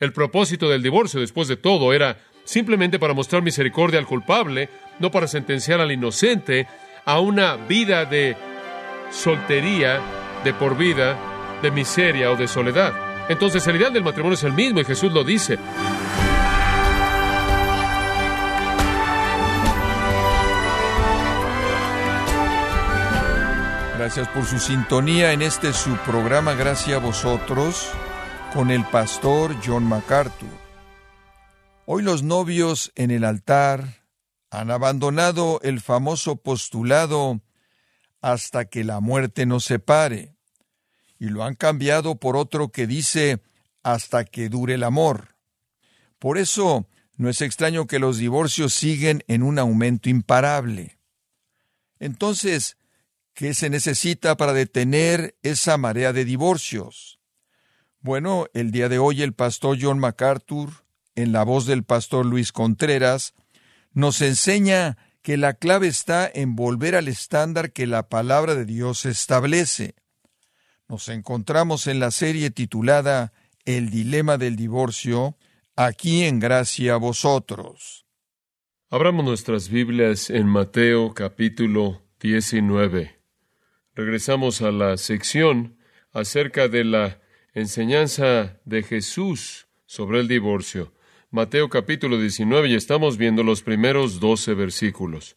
El propósito del divorcio, después de todo, era simplemente para mostrar misericordia al culpable, no para sentenciar al inocente a una vida de soltería, de por vida, de miseria o de soledad. Entonces el ideal del matrimonio es el mismo y Jesús lo dice. Gracias por su sintonía en este su programa Gracias a vosotros con el pastor John MacArthur. Hoy los novios en el altar han abandonado el famoso postulado hasta que la muerte nos separe y lo han cambiado por otro que dice hasta que dure el amor. Por eso no es extraño que los divorcios siguen en un aumento imparable. Entonces, ¿qué se necesita para detener esa marea de divorcios? Bueno, el día de hoy el pastor John MacArthur, en la voz del pastor Luis Contreras, nos enseña que la clave está en volver al estándar que la palabra de Dios establece. Nos encontramos en la serie titulada El dilema del divorcio, aquí en gracia a vosotros. Abramos nuestras Biblias en Mateo capítulo 19. Regresamos a la sección acerca de la enseñanza de Jesús sobre el divorcio. Mateo capítulo 19 y estamos viendo los primeros 12 versículos.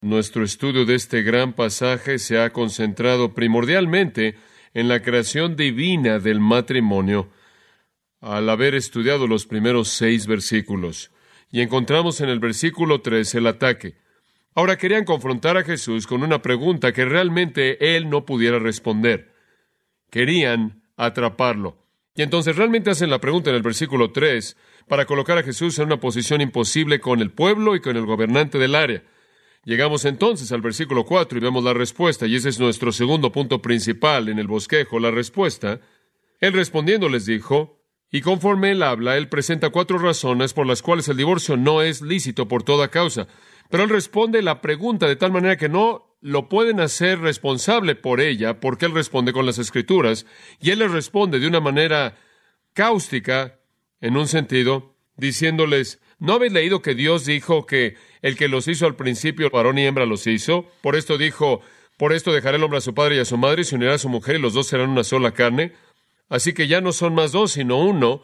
Nuestro estudio de este gran pasaje se ha concentrado primordialmente en la creación divina del matrimonio al haber estudiado los primeros seis versículos. Y encontramos en el versículo 3 el ataque. Ahora querían confrontar a Jesús con una pregunta que realmente él no pudiera responder. Querían atraparlo. Y entonces realmente hacen la pregunta en el versículo 3 para colocar a Jesús en una posición imposible con el pueblo y con el gobernante del área. Llegamos entonces al versículo 4 y vemos la respuesta, y ese es nuestro segundo punto principal en el bosquejo, la respuesta. Él respondiendo les dijo, y conforme él habla, él presenta cuatro razones por las cuales el divorcio no es lícito por toda causa. Pero él responde la pregunta de tal manera que no lo pueden hacer responsable por ella, porque él responde con las escrituras, y él les responde de una manera cáustica, en un sentido, diciéndoles, ¿no habéis leído que Dios dijo que el que los hizo al principio, varón y hembra los hizo? Por esto dijo, por esto dejará el hombre a su padre y a su madre y se unirá a su mujer y los dos serán una sola carne. Así que ya no son más dos, sino uno.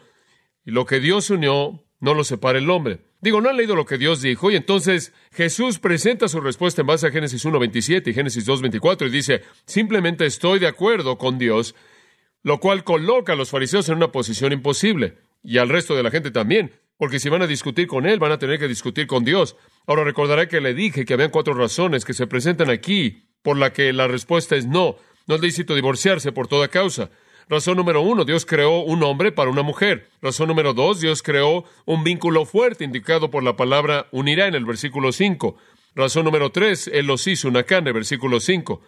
Y lo que Dios unió, no lo separa el hombre. Digo, no han leído lo que Dios dijo y entonces Jesús presenta su respuesta en base a Génesis 1.27 y Génesis 2.24 y dice, simplemente estoy de acuerdo con Dios, lo cual coloca a los fariseos en una posición imposible y al resto de la gente también, porque si van a discutir con Él, van a tener que discutir con Dios. Ahora recordará que le dije que habían cuatro razones que se presentan aquí por la que la respuesta es no. No es lícito divorciarse por toda causa. Razón número uno, Dios creó un hombre para una mujer. Razón número dos, Dios creó un vínculo fuerte indicado por la palabra unirá en el versículo cinco. Razón número tres, Él los hizo una carne, versículo cinco.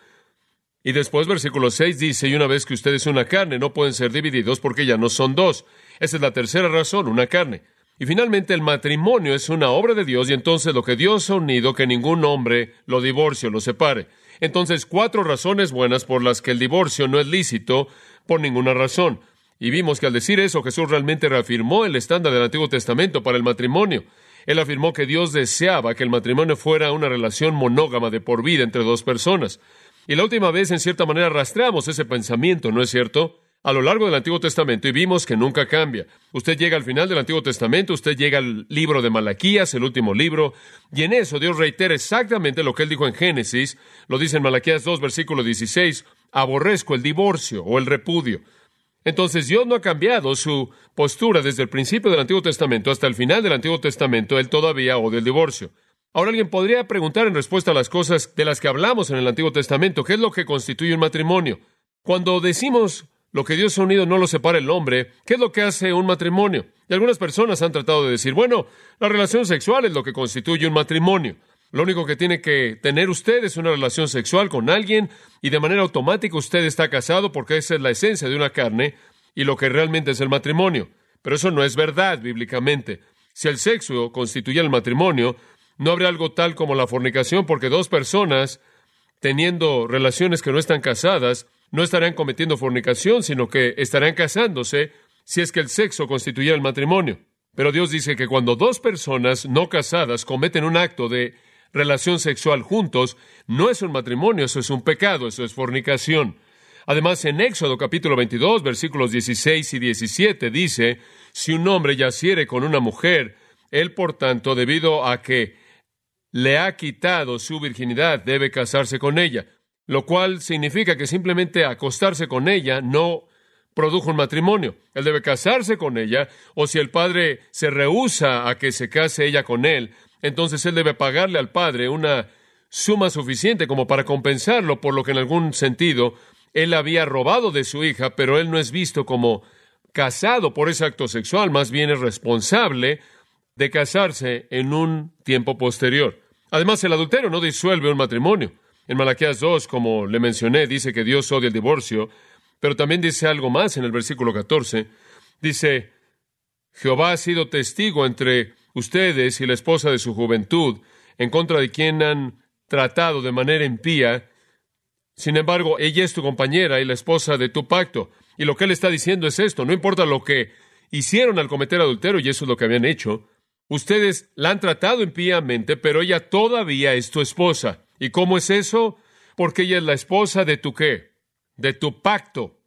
Y después, versículo seis dice, y una vez que ustedes son una carne, no pueden ser divididos porque ya no son dos. Esa es la tercera razón, una carne. Y finalmente el matrimonio es una obra de Dios y entonces lo que Dios ha unido, que ningún hombre lo divorcie o lo separe. Entonces, cuatro razones buenas por las que el divorcio no es lícito por ninguna razón. Y vimos que al decir eso Jesús realmente reafirmó el estándar del Antiguo Testamento para el matrimonio. Él afirmó que Dios deseaba que el matrimonio fuera una relación monógama de por vida entre dos personas. Y la última vez, en cierta manera, rastreamos ese pensamiento, ¿no es cierto? a lo largo del Antiguo Testamento y vimos que nunca cambia. Usted llega al final del Antiguo Testamento, usted llega al libro de Malaquías, el último libro, y en eso Dios reitera exactamente lo que él dijo en Génesis, lo dice en Malaquías 2, versículo 16, aborrezco el divorcio o el repudio. Entonces Dios no ha cambiado su postura desde el principio del Antiguo Testamento hasta el final del Antiguo Testamento, él todavía odia el divorcio. Ahora alguien podría preguntar en respuesta a las cosas de las que hablamos en el Antiguo Testamento, ¿qué es lo que constituye un matrimonio? Cuando decimos lo que Dios ha unido no lo separa el hombre. ¿Qué es lo que hace un matrimonio? Y algunas personas han tratado de decir, bueno, la relación sexual es lo que constituye un matrimonio. Lo único que tiene que tener usted es una relación sexual con alguien y de manera automática usted está casado porque esa es la esencia de una carne y lo que realmente es el matrimonio. Pero eso no es verdad bíblicamente. Si el sexo constituye el matrimonio, no habría algo tal como la fornicación porque dos personas teniendo relaciones que no están casadas no estarán cometiendo fornicación, sino que estarán casándose si es que el sexo constituyera el matrimonio. Pero Dios dice que cuando dos personas no casadas cometen un acto de relación sexual juntos, no es un matrimonio, eso es un pecado, eso es fornicación. Además, en Éxodo capítulo 22, versículos 16 y 17 dice, si un hombre yaciere con una mujer, él por tanto, debido a que le ha quitado su virginidad, debe casarse con ella, lo cual significa que simplemente acostarse con ella no produjo un matrimonio. Él debe casarse con ella, o si el padre se rehúsa a que se case ella con él, entonces él debe pagarle al padre una suma suficiente como para compensarlo por lo que en algún sentido él había robado de su hija, pero él no es visto como casado por ese acto sexual, más bien es responsable de casarse en un tiempo posterior. Además, el adulterio no disuelve un matrimonio. En Malaquías 2, como le mencioné, dice que Dios odia el divorcio, pero también dice algo más en el versículo 14. Dice, Jehová ha sido testigo entre ustedes y la esposa de su juventud, en contra de quien han tratado de manera impía. Sin embargo, ella es tu compañera y la esposa de tu pacto. Y lo que él está diciendo es esto, no importa lo que hicieron al cometer adulterio, y eso es lo que habían hecho, ustedes la han tratado impíamente, pero ella todavía es tu esposa. ¿Y cómo es eso? Porque ella es la esposa de tu qué? de tu pacto.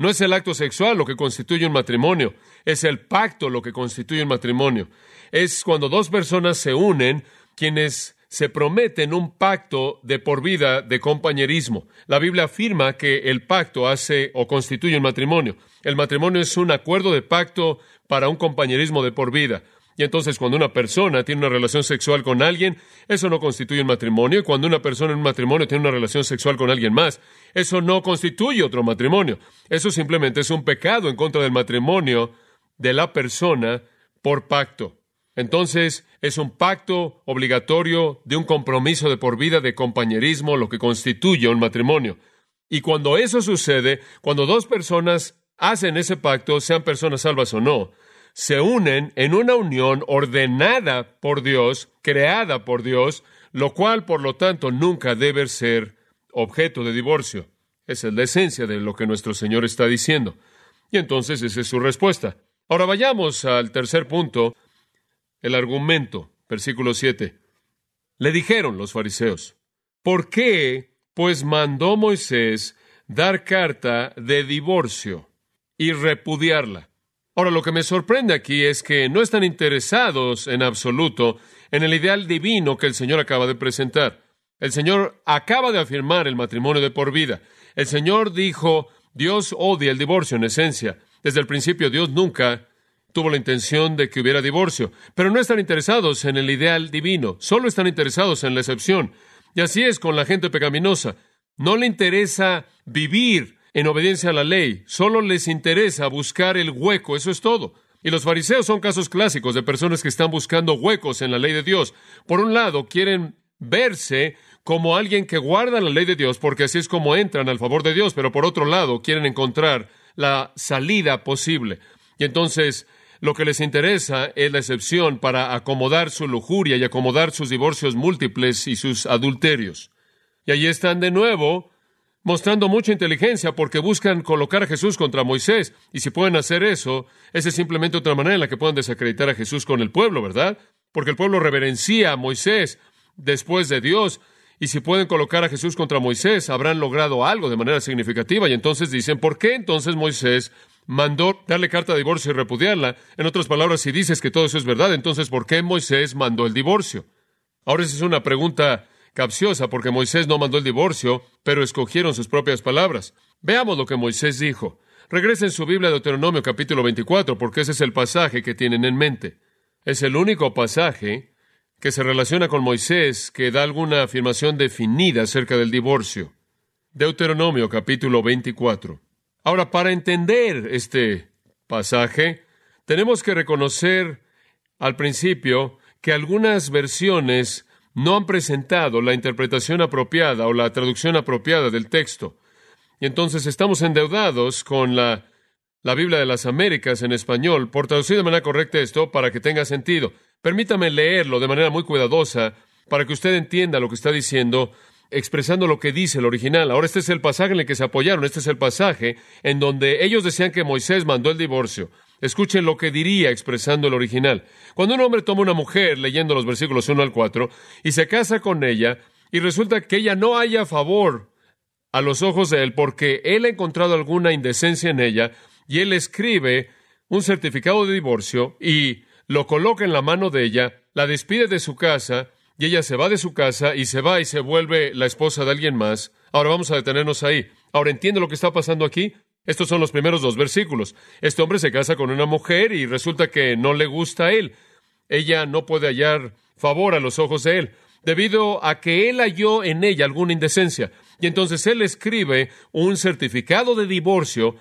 No es el acto sexual lo que constituye un matrimonio, es el pacto lo que constituye un matrimonio. Es cuando dos personas se unen quienes se prometen un pacto de por vida de compañerismo. La Biblia afirma que el pacto hace o constituye un matrimonio. El matrimonio es un acuerdo de pacto para un compañerismo de por vida. Y entonces cuando una persona tiene una relación sexual con alguien, eso no constituye un matrimonio. Y cuando una persona en un matrimonio tiene una relación sexual con alguien más, eso no constituye otro matrimonio. Eso simplemente es un pecado en contra del matrimonio de la persona por pacto. Entonces, es un pacto obligatorio de un compromiso de por vida de compañerismo, lo que constituye un matrimonio. Y cuando eso sucede, cuando dos personas hacen ese pacto, sean personas salvas o no, se unen en una unión ordenada por Dios, creada por Dios, lo cual, por lo tanto, nunca debe ser objeto de divorcio. Esa es la esencia de lo que nuestro Señor está diciendo. Y entonces esa es su respuesta. Ahora vayamos al tercer punto, el argumento, versículo 7. Le dijeron los fariseos, ¿por qué, pues mandó Moisés dar carta de divorcio y repudiarla? Ahora, lo que me sorprende aquí es que no están interesados en absoluto en el ideal divino que el Señor acaba de presentar. El Señor acaba de afirmar el matrimonio de por vida. El Señor dijo, Dios odia el divorcio en esencia. Desde el principio Dios nunca tuvo la intención de que hubiera divorcio, pero no están interesados en el ideal divino, solo están interesados en la excepción. Y así es con la gente pecaminosa. No le interesa vivir en obediencia a la ley. Solo les interesa buscar el hueco, eso es todo. Y los fariseos son casos clásicos de personas que están buscando huecos en la ley de Dios. Por un lado, quieren verse como alguien que guarda la ley de Dios, porque así es como entran al favor de Dios, pero por otro lado, quieren encontrar la salida posible. Y entonces, lo que les interesa es la excepción para acomodar su lujuria y acomodar sus divorcios múltiples y sus adulterios. Y allí están de nuevo mostrando mucha inteligencia porque buscan colocar a Jesús contra Moisés. Y si pueden hacer eso, esa es simplemente otra manera en la que puedan desacreditar a Jesús con el pueblo, ¿verdad? Porque el pueblo reverencia a Moisés después de Dios. Y si pueden colocar a Jesús contra Moisés, habrán logrado algo de manera significativa. Y entonces dicen, ¿por qué entonces Moisés mandó darle carta de divorcio y repudiarla? En otras palabras, si dices que todo eso es verdad, entonces ¿por qué Moisés mandó el divorcio? Ahora esa es una pregunta capciosa porque Moisés no mandó el divorcio, pero escogieron sus propias palabras. Veamos lo que Moisés dijo. Regresen su Biblia de Deuteronomio capítulo 24 porque ese es el pasaje que tienen en mente. Es el único pasaje que se relaciona con Moisés que da alguna afirmación definida acerca del divorcio. Deuteronomio capítulo 24. Ahora, para entender este pasaje, tenemos que reconocer al principio que algunas versiones no han presentado la interpretación apropiada o la traducción apropiada del texto. Y entonces estamos endeudados con la, la Biblia de las Américas en español por traducir de manera correcta esto para que tenga sentido. Permítame leerlo de manera muy cuidadosa para que usted entienda lo que está diciendo, expresando lo que dice el original. Ahora este es el pasaje en el que se apoyaron, este es el pasaje en donde ellos decían que Moisés mandó el divorcio. Escuchen lo que diría expresando el original. Cuando un hombre toma una mujer, leyendo los versículos 1 al 4, y se casa con ella, y resulta que ella no haya favor a los ojos de él porque él ha encontrado alguna indecencia en ella, y él escribe un certificado de divorcio y lo coloca en la mano de ella, la despide de su casa, y ella se va de su casa y se va y se vuelve la esposa de alguien más. Ahora vamos a detenernos ahí. Ahora entiende lo que está pasando aquí. Estos son los primeros dos versículos. Este hombre se casa con una mujer y resulta que no le gusta a él. Ella no puede hallar favor a los ojos de él, debido a que él halló en ella alguna indecencia. Y entonces él escribe un certificado de divorcio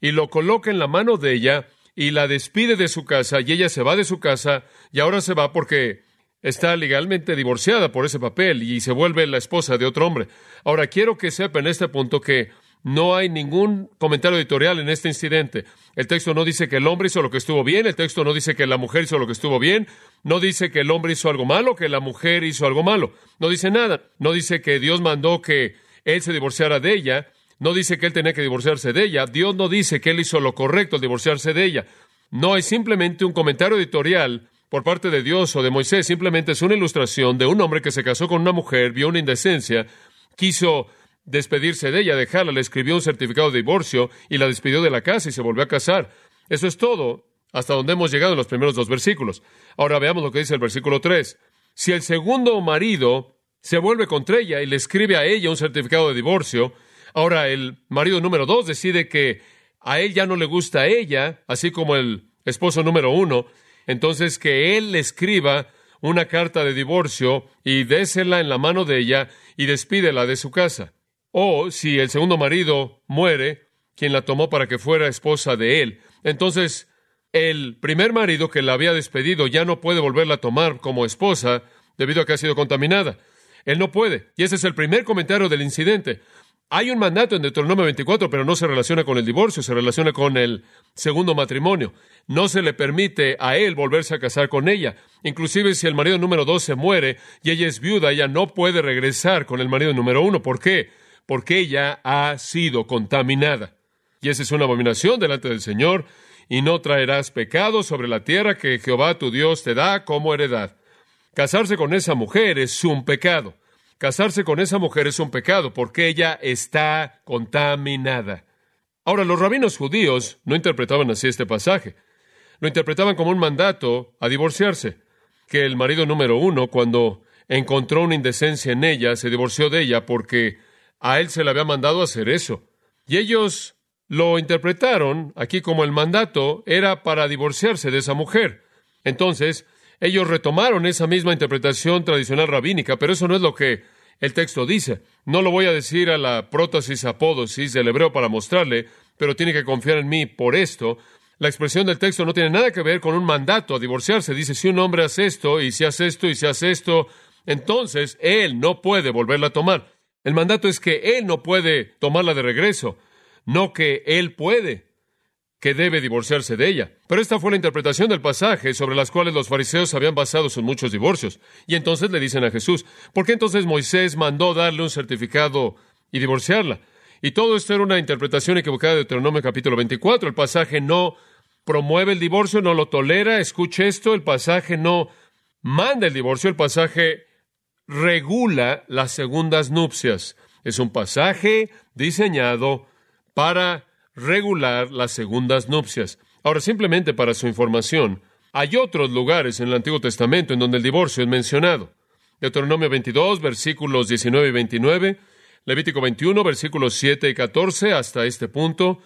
y lo coloca en la mano de ella y la despide de su casa y ella se va de su casa y ahora se va porque está legalmente divorciada por ese papel y se vuelve la esposa de otro hombre. Ahora quiero que sepa en este punto que no hay ningún comentario editorial en este incidente. El texto no dice que el hombre hizo lo que estuvo bien, el texto no dice que la mujer hizo lo que estuvo bien, no dice que el hombre hizo algo malo, que la mujer hizo algo malo. No dice nada. No dice que Dios mandó que él se divorciara de ella, no dice que él tenía que divorciarse de ella, Dios no dice que él hizo lo correcto al divorciarse de ella. No hay simplemente un comentario editorial por parte de Dios o de Moisés, simplemente es una ilustración de un hombre que se casó con una mujer, vio una indecencia, quiso despedirse de ella, dejarla, le escribió un certificado de divorcio y la despidió de la casa y se volvió a casar. Eso es todo, hasta donde hemos llegado en los primeros dos versículos. Ahora veamos lo que dice el versículo 3. Si el segundo marido se vuelve contra ella y le escribe a ella un certificado de divorcio, ahora el marido número dos decide que a él ya no le gusta a ella, así como el esposo número uno, entonces que él le escriba una carta de divorcio y désela en la mano de ella y despídela de su casa. O si el segundo marido muere, quien la tomó para que fuera esposa de él, entonces el primer marido que la había despedido ya no puede volverla a tomar como esposa debido a que ha sido contaminada. Él no puede. Y ese es el primer comentario del incidente. Hay un mandato en Deuteronomio 24, pero no se relaciona con el divorcio, se relaciona con el segundo matrimonio. No se le permite a él volverse a casar con ella. Inclusive si el marido número dos se muere y ella es viuda, ella no puede regresar con el marido número uno. ¿Por qué? Porque ella ha sido contaminada. Y esa es una abominación delante del Señor, y no traerás pecado sobre la tierra que Jehová tu Dios te da como heredad. Casarse con esa mujer es un pecado. Casarse con esa mujer es un pecado porque ella está contaminada. Ahora, los rabinos judíos no interpretaban así este pasaje. Lo interpretaban como un mandato a divorciarse, que el marido número uno, cuando encontró una indecencia en ella, se divorció de ella porque a él se le había mandado hacer eso. Y ellos lo interpretaron aquí como el mandato era para divorciarse de esa mujer. Entonces, ellos retomaron esa misma interpretación tradicional rabínica, pero eso no es lo que el texto dice. No lo voy a decir a la prótesis apódosis del hebreo para mostrarle, pero tiene que confiar en mí por esto. La expresión del texto no tiene nada que ver con un mandato a divorciarse. Dice, si un hombre hace esto, y si hace esto, y si hace esto, entonces él no puede volverla a tomar. El mandato es que él no puede tomarla de regreso, no que él puede, que debe divorciarse de ella. Pero esta fue la interpretación del pasaje sobre las cuales los fariseos habían basado sus muchos divorcios. Y entonces le dicen a Jesús, ¿por qué entonces Moisés mandó darle un certificado y divorciarla? Y todo esto era una interpretación equivocada de Deuteronomio capítulo 24. El pasaje no promueve el divorcio, no lo tolera. Escuche esto, el pasaje no manda el divorcio, el pasaje regula las segundas nupcias. Es un pasaje diseñado para regular las segundas nupcias. Ahora, simplemente para su información, hay otros lugares en el Antiguo Testamento en donde el divorcio es mencionado. Deuteronomio 22, versículos 19 y 29, Levítico 21, versículos 7 y 14, hasta este punto,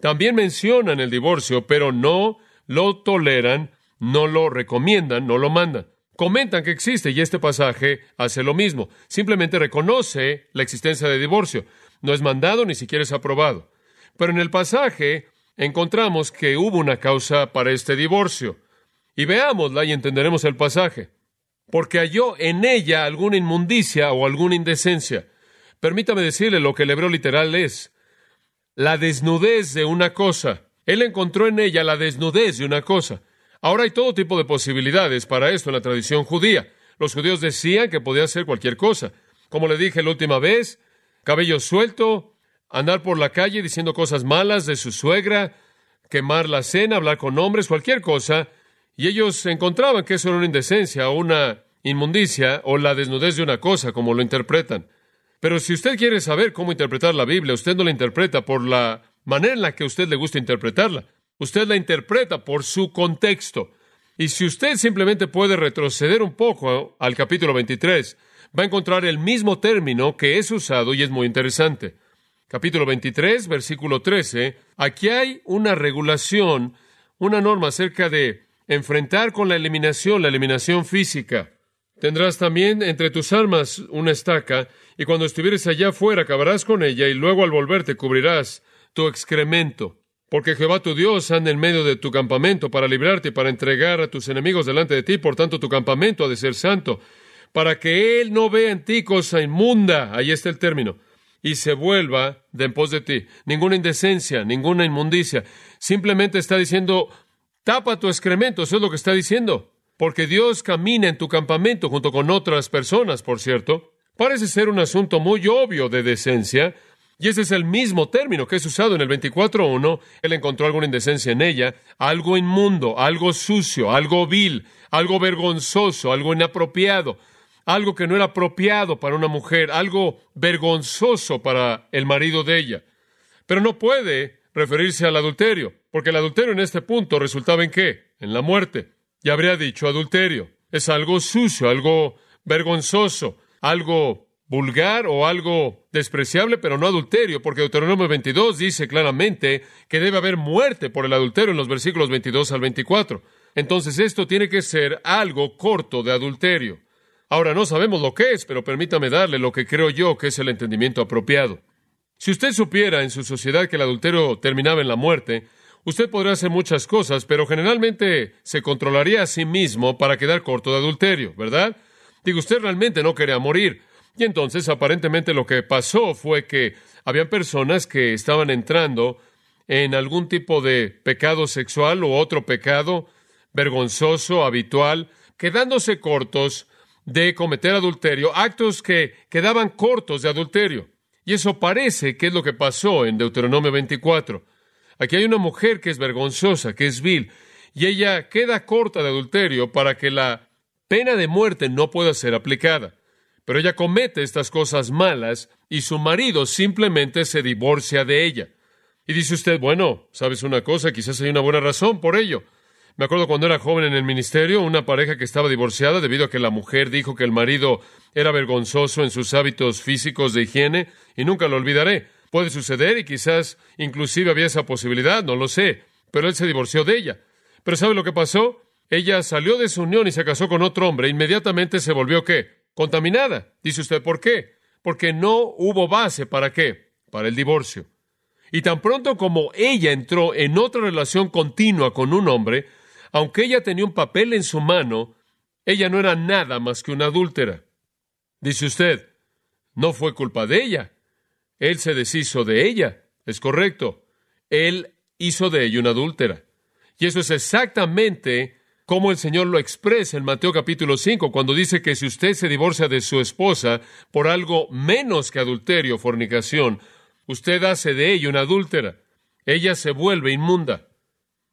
también mencionan el divorcio, pero no lo toleran, no lo recomiendan, no lo mandan comentan que existe y este pasaje hace lo mismo. Simplemente reconoce la existencia de divorcio. No es mandado ni siquiera es aprobado. Pero en el pasaje encontramos que hubo una causa para este divorcio. Y veámosla y entenderemos el pasaje. Porque halló en ella alguna inmundicia o alguna indecencia. Permítame decirle lo que el hebreo literal es. La desnudez de una cosa. Él encontró en ella la desnudez de una cosa. Ahora hay todo tipo de posibilidades para esto en la tradición judía. Los judíos decían que podía ser cualquier cosa. Como le dije la última vez, cabello suelto, andar por la calle diciendo cosas malas de su suegra, quemar la cena, hablar con hombres, cualquier cosa, y ellos encontraban que eso era una indecencia o una inmundicia o la desnudez de una cosa, como lo interpretan. Pero si usted quiere saber cómo interpretar la Biblia, usted no la interpreta por la manera en la que a usted le gusta interpretarla. Usted la interpreta por su contexto. Y si usted simplemente puede retroceder un poco al capítulo 23, va a encontrar el mismo término que es usado y es muy interesante. Capítulo 23, versículo 13. Aquí hay una regulación, una norma acerca de enfrentar con la eliminación, la eliminación física. Tendrás también entre tus armas una estaca, y cuando estuvieres allá afuera acabarás con ella, y luego al volverte cubrirás tu excremento. Porque Jehová tu Dios anda en medio de tu campamento para librarte y para entregar a tus enemigos delante de ti, por tanto tu campamento ha de ser santo, para que Él no vea en ti cosa inmunda, ahí está el término, y se vuelva de en pos de ti. Ninguna indecencia, ninguna inmundicia. Simplemente está diciendo, tapa tu excremento, eso es lo que está diciendo porque Dios camina en tu campamento junto con otras personas, por cierto. Parece ser un asunto muy obvio de decencia, y ese es el mismo término que es usado en el 24.1. Él encontró alguna indecencia en ella, algo inmundo, algo sucio, algo vil, algo vergonzoso, algo inapropiado, algo que no era apropiado para una mujer, algo vergonzoso para el marido de ella. Pero no puede referirse al adulterio, porque el adulterio en este punto resultaba en qué? En la muerte ya habría dicho adulterio. Es algo sucio, algo vergonzoso, algo vulgar o algo despreciable, pero no adulterio, porque Deuteronomio 22 dice claramente que debe haber muerte por el adulterio en los versículos 22 al 24. Entonces esto tiene que ser algo corto de adulterio. Ahora no sabemos lo que es, pero permítame darle lo que creo yo que es el entendimiento apropiado. Si usted supiera en su sociedad que el adulterio terminaba en la muerte, Usted podrá hacer muchas cosas, pero generalmente se controlaría a sí mismo para quedar corto de adulterio, ¿verdad? Digo, usted realmente no quería morir. Y entonces aparentemente lo que pasó fue que habían personas que estaban entrando en algún tipo de pecado sexual u otro pecado vergonzoso, habitual, quedándose cortos de cometer adulterio, actos que quedaban cortos de adulterio. Y eso parece que es lo que pasó en Deuteronomio 24. Aquí hay una mujer que es vergonzosa, que es vil, y ella queda corta de adulterio para que la pena de muerte no pueda ser aplicada. Pero ella comete estas cosas malas y su marido simplemente se divorcia de ella. Y dice usted, bueno, ¿sabes una cosa? Quizás hay una buena razón por ello. Me acuerdo cuando era joven en el ministerio, una pareja que estaba divorciada debido a que la mujer dijo que el marido era vergonzoso en sus hábitos físicos de higiene, y nunca lo olvidaré. Puede suceder y quizás inclusive había esa posibilidad, no lo sé, pero él se divorció de ella. Pero ¿sabe lo que pasó? Ella salió de su unión y se casó con otro hombre. Inmediatamente se volvió qué? Contaminada. Dice usted, ¿por qué? Porque no hubo base para qué? Para el divorcio. Y tan pronto como ella entró en otra relación continua con un hombre, aunque ella tenía un papel en su mano, ella no era nada más que una adúltera. Dice usted, no fue culpa de ella. Él se deshizo de ella. Es correcto. Él hizo de ella una adúltera. Y eso es exactamente como el Señor lo expresa en Mateo capítulo 5, cuando dice que si usted se divorcia de su esposa por algo menos que adulterio o fornicación, usted hace de ella una adúltera. Ella se vuelve inmunda.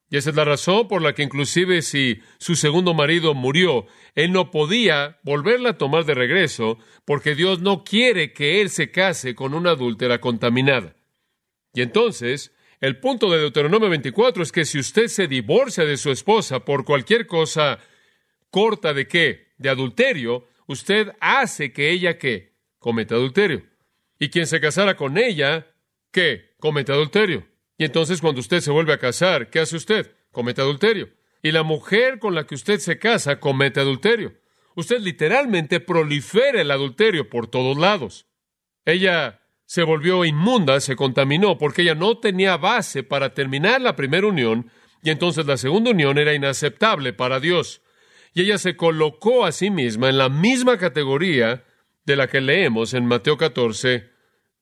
Y esa es la razón por la que inclusive si su segundo marido murió, él no podía volverla a tomar de regreso porque Dios no quiere que él se case con una adúltera contaminada. Y entonces, el punto de Deuteronomio 24 es que si usted se divorcia de su esposa por cualquier cosa corta de qué, de adulterio, usted hace que ella que cometa adulterio. Y quien se casara con ella, ¿qué? Cometa adulterio. Y entonces cuando usted se vuelve a casar, ¿qué hace usted? Comete adulterio. Y la mujer con la que usted se casa comete adulterio. Usted literalmente prolifera el adulterio por todos lados. Ella se volvió inmunda, se contaminó, porque ella no tenía base para terminar la primera unión, y entonces la segunda unión era inaceptable para Dios. Y ella se colocó a sí misma en la misma categoría de la que leemos en Mateo 14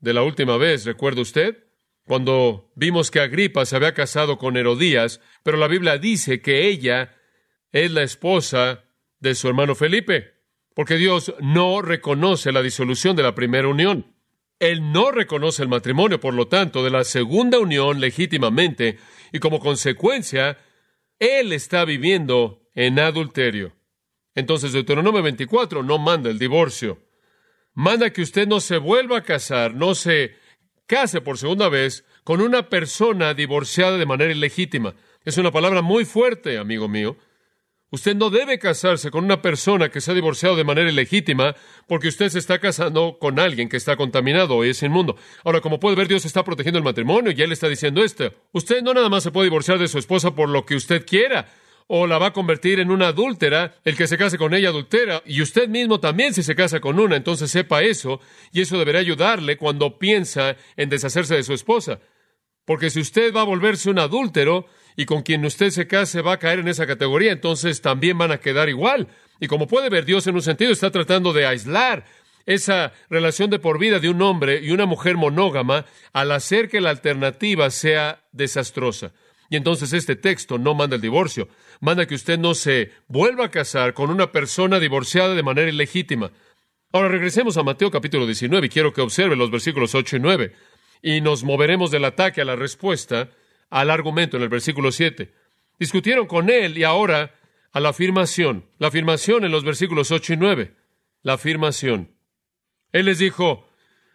de la última vez, ¿recuerda usted? cuando vimos que Agripa se había casado con Herodías, pero la Biblia dice que ella es la esposa de su hermano Felipe, porque Dios no reconoce la disolución de la primera unión. Él no reconoce el matrimonio, por lo tanto, de la segunda unión legítimamente, y como consecuencia, él está viviendo en adulterio. Entonces, Deuteronomio 24 no manda el divorcio. Manda que usted no se vuelva a casar, no se case por segunda vez con una persona divorciada de manera ilegítima. Es una palabra muy fuerte, amigo mío. Usted no debe casarse con una persona que se ha divorciado de manera ilegítima porque usted se está casando con alguien que está contaminado y es inmundo. Ahora, como puede ver, Dios está protegiendo el matrimonio y Él está diciendo esto. Usted no nada más se puede divorciar de su esposa por lo que usted quiera o la va a convertir en una adúltera, el que se case con ella adultera, y usted mismo también si se casa con una, entonces sepa eso, y eso deberá ayudarle cuando piensa en deshacerse de su esposa. Porque si usted va a volverse un adúltero y con quien usted se case va a caer en esa categoría, entonces también van a quedar igual. Y como puede ver, Dios en un sentido está tratando de aislar esa relación de por vida de un hombre y una mujer monógama al hacer que la alternativa sea desastrosa. Y entonces este texto no manda el divorcio, manda que usted no se vuelva a casar con una persona divorciada de manera ilegítima. Ahora regresemos a Mateo capítulo 19 y quiero que observe los versículos 8 y 9 y nos moveremos del ataque a la respuesta al argumento en el versículo 7. Discutieron con él y ahora a la afirmación. La afirmación en los versículos 8 y 9. La afirmación. Él les dijo,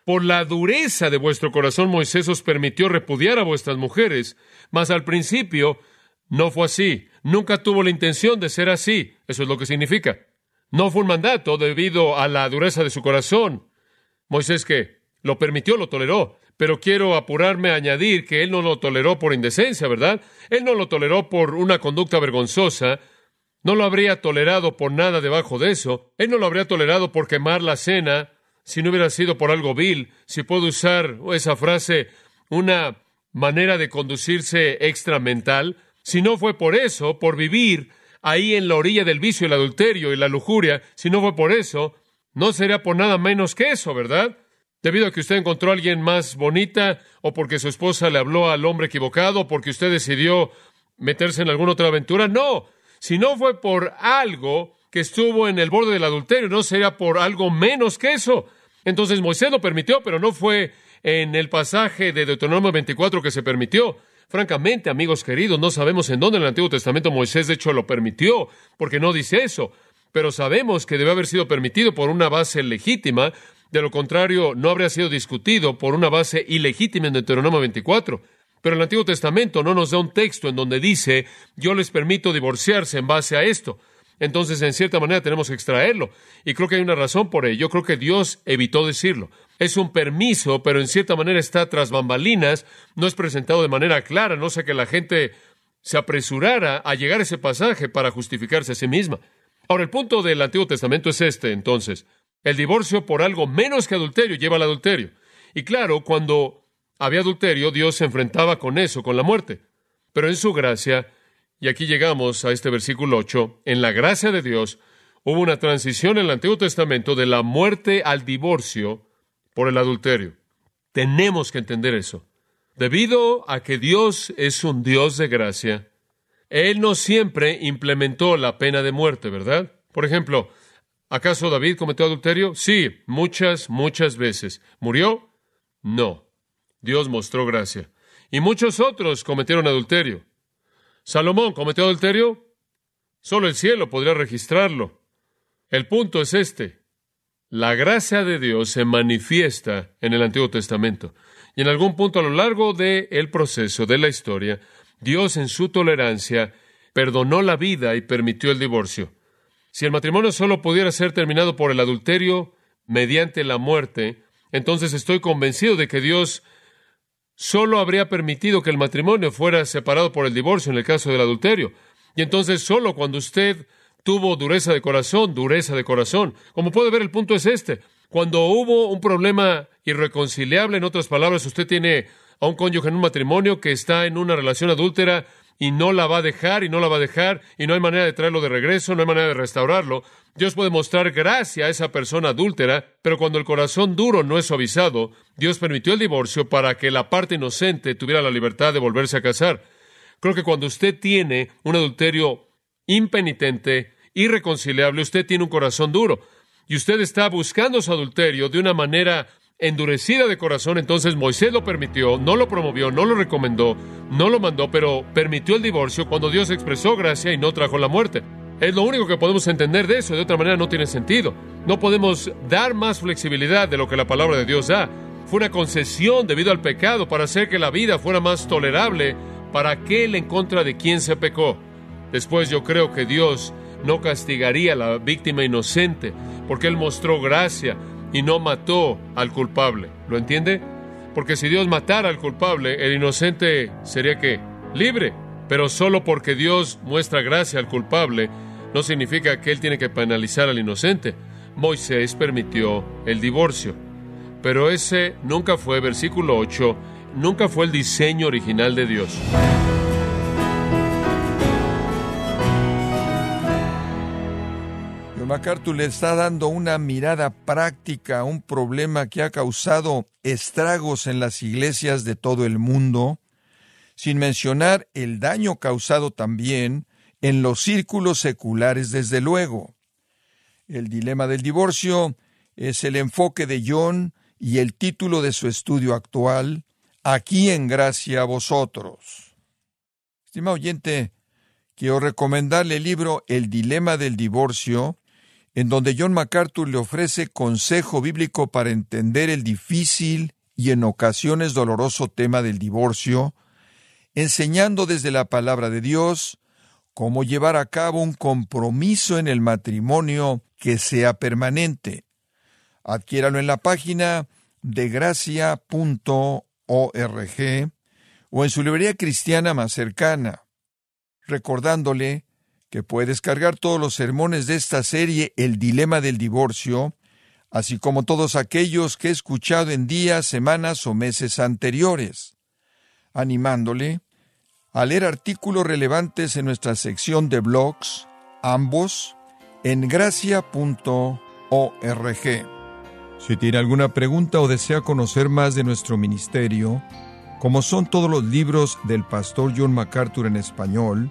por la dureza de vuestro corazón Moisés os permitió repudiar a vuestras mujeres, mas al principio no fue así. Nunca tuvo la intención de ser así. Eso es lo que significa. No fue un mandato debido a la dureza de su corazón. Moisés que lo permitió, lo toleró. Pero quiero apurarme a añadir que él no lo toleró por indecencia, ¿verdad? Él no lo toleró por una conducta vergonzosa, no lo habría tolerado por nada debajo de eso, él no lo habría tolerado por quemar la cena si no hubiera sido por algo vil, si puedo usar esa frase, una manera de conducirse extramental, si no fue por eso, por vivir ahí en la orilla del vicio, el adulterio y la lujuria, si no fue por eso, no sería por nada menos que eso, ¿verdad? Debido a que usted encontró a alguien más bonita, o porque su esposa le habló al hombre equivocado, o porque usted decidió meterse en alguna otra aventura. No, si no fue por algo que estuvo en el borde del adulterio, no sería por algo menos que eso. Entonces Moisés lo permitió, pero no fue en el pasaje de Deuteronomio 24 que se permitió. Francamente, amigos queridos, no sabemos en dónde en el Antiguo Testamento Moisés de hecho lo permitió, porque no dice eso, pero sabemos que debe haber sido permitido por una base legítima, de lo contrario, no habría sido discutido por una base ilegítima en Deuteronomio 24. Pero el Antiguo Testamento no nos da un texto en donde dice, yo les permito divorciarse en base a esto. Entonces, en cierta manera, tenemos que extraerlo. Y creo que hay una razón por ello. Creo que Dios evitó decirlo. Es un permiso, pero en cierta manera está tras bambalinas. No es presentado de manera clara, no sé que la gente se apresurara a llegar a ese pasaje para justificarse a sí misma. Ahora, el punto del Antiguo Testamento es este, entonces. El divorcio por algo menos que adulterio lleva al adulterio. Y claro, cuando había adulterio, Dios se enfrentaba con eso, con la muerte. Pero en su gracia, y aquí llegamos a este versículo 8, en la gracia de Dios hubo una transición en el Antiguo Testamento de la muerte al divorcio por el adulterio. Tenemos que entender eso. Debido a que Dios es un Dios de gracia, Él no siempre implementó la pena de muerte, ¿verdad? Por ejemplo, ¿Acaso David cometió adulterio? Sí, muchas, muchas veces. ¿Murió? No. Dios mostró gracia. Y muchos otros cometieron adulterio. ¿Salomón cometió adulterio? Solo el cielo podría registrarlo. El punto es este. La gracia de Dios se manifiesta en el Antiguo Testamento. Y en algún punto a lo largo del proceso de la historia, Dios en su tolerancia perdonó la vida y permitió el divorcio. Si el matrimonio solo pudiera ser terminado por el adulterio mediante la muerte, entonces estoy convencido de que Dios solo habría permitido que el matrimonio fuera separado por el divorcio en el caso del adulterio. Y entonces solo cuando usted tuvo dureza de corazón, dureza de corazón. Como puede ver, el punto es este. Cuando hubo un problema irreconciliable, en otras palabras, usted tiene a un cónyuge en un matrimonio que está en una relación adúltera, y no la va a dejar y no la va a dejar y no hay manera de traerlo de regreso, no hay manera de restaurarlo. Dios puede mostrar gracia a esa persona adúltera, pero cuando el corazón duro no es suavizado, Dios permitió el divorcio para que la parte inocente tuviera la libertad de volverse a casar. Creo que cuando usted tiene un adulterio impenitente, irreconciliable, usted tiene un corazón duro y usted está buscando su adulterio de una manera endurecida de corazón, entonces Moisés lo permitió, no lo promovió, no lo recomendó, no lo mandó, pero permitió el divorcio cuando Dios expresó gracia y no trajo la muerte. Es lo único que podemos entender de eso, de otra manera no tiene sentido. No podemos dar más flexibilidad de lo que la palabra de Dios da. Fue una concesión debido al pecado para hacer que la vida fuera más tolerable para aquel en contra de quien se pecó. Después yo creo que Dios no castigaría a la víctima inocente porque Él mostró gracia y no mató al culpable. ¿Lo entiende? Porque si Dios matara al culpable, el inocente sería que libre. Pero solo porque Dios muestra gracia al culpable, no significa que Él tiene que penalizar al inocente. Moisés permitió el divorcio. Pero ese nunca fue, versículo 8, nunca fue el diseño original de Dios. MacArthur le está dando una mirada práctica a un problema que ha causado estragos en las iglesias de todo el mundo, sin mencionar el daño causado también en los círculos seculares, desde luego. El dilema del divorcio es el enfoque de John y el título de su estudio actual, Aquí en gracia a vosotros. Estimado oyente, quiero recomendarle el libro El dilema del divorcio, en donde John MacArthur le ofrece consejo bíblico para entender el difícil y en ocasiones doloroso tema del divorcio, enseñando desde la palabra de Dios cómo llevar a cabo un compromiso en el matrimonio que sea permanente. Adquiéralo en la página de gracia.org o en su librería cristiana más cercana, recordándole que puede descargar todos los sermones de esta serie El Dilema del Divorcio, así como todos aquellos que he escuchado en días, semanas o meses anteriores, animándole a leer artículos relevantes en nuestra sección de blogs, ambos en gracia.org. Si tiene alguna pregunta o desea conocer más de nuestro ministerio, como son todos los libros del pastor John MacArthur en español,